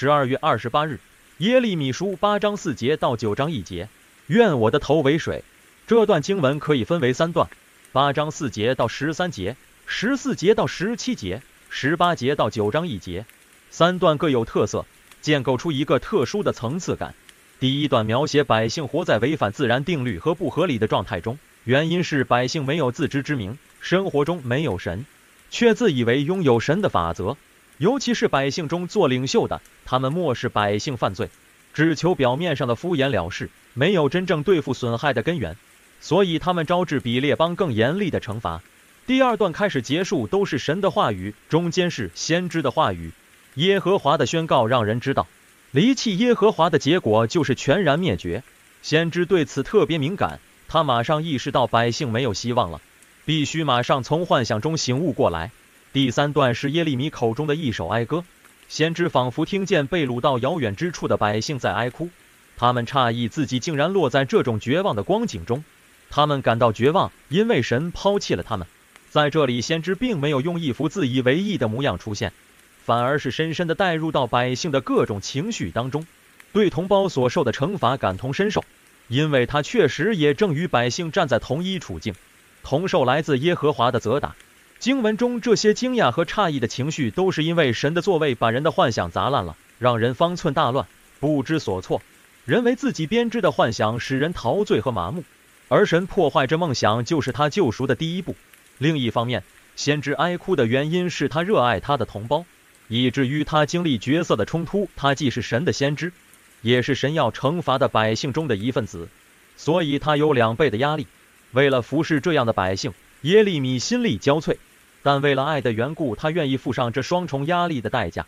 十二月二十八日，耶利米书八章四节到九章一节，愿我的头为水。这段经文可以分为三段：八章四节到十三节，十四节到十七节，十八节到九章一节。三段各有特色，建构出一个特殊的层次感。第一段描写百姓活在违反自然定律和不合理的状态中，原因是百姓没有自知之明，生活中没有神，却自以为拥有神的法则。尤其是百姓中做领袖的，他们漠视百姓犯罪，只求表面上的敷衍了事，没有真正对付损害的根源，所以他们招致比列邦更严厉的惩罚。第二段开始结束都是神的话语，中间是先知的话语，耶和华的宣告让人知道。离弃耶和华的结果就是全然灭绝。先知对此特别敏感，他马上意识到百姓没有希望了，必须马上从幻想中醒悟过来。第三段是耶利米口中的一首哀歌，先知仿佛听见被掳到遥远之处的百姓在哀哭，他们诧异自己竟然落在这种绝望的光景中，他们感到绝望，因为神抛弃了他们。在这里，先知并没有用一副自以为意的模样出现。反而是深深地带入到百姓的各种情绪当中，对同胞所受的惩罚感同身受，因为他确实也正与百姓站在同一处境，同受来自耶和华的责打。经文中这些惊讶和诧异的情绪，都是因为神的座位把人的幻想砸烂了，让人方寸大乱，不知所措。人为自己编织的幻想使人陶醉和麻木，而神破坏这梦想就是他救赎的第一步。另一方面，先知哀哭的原因是他热爱他的同胞。以至于他经历角色的冲突，他既是神的先知，也是神要惩罚的百姓中的一份子，所以他有两倍的压力。为了服侍这样的百姓，耶利米心力交瘁，但为了爱的缘故，他愿意付上这双重压力的代价。